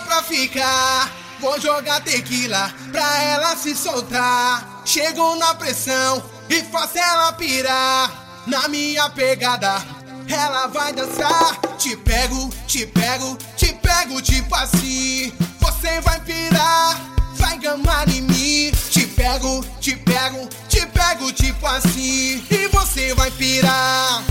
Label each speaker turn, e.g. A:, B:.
A: pra ficar. Vou jogar tequila pra ela se soltar. Chego na pressão e faço ela pirar. Na minha pegada, ela vai dançar. Te pego, te pego, te pego, tipo assim. Você vai pirar, vai gamar em mim. Te pego, te pego, te pego, tipo assim. E você vai pirar.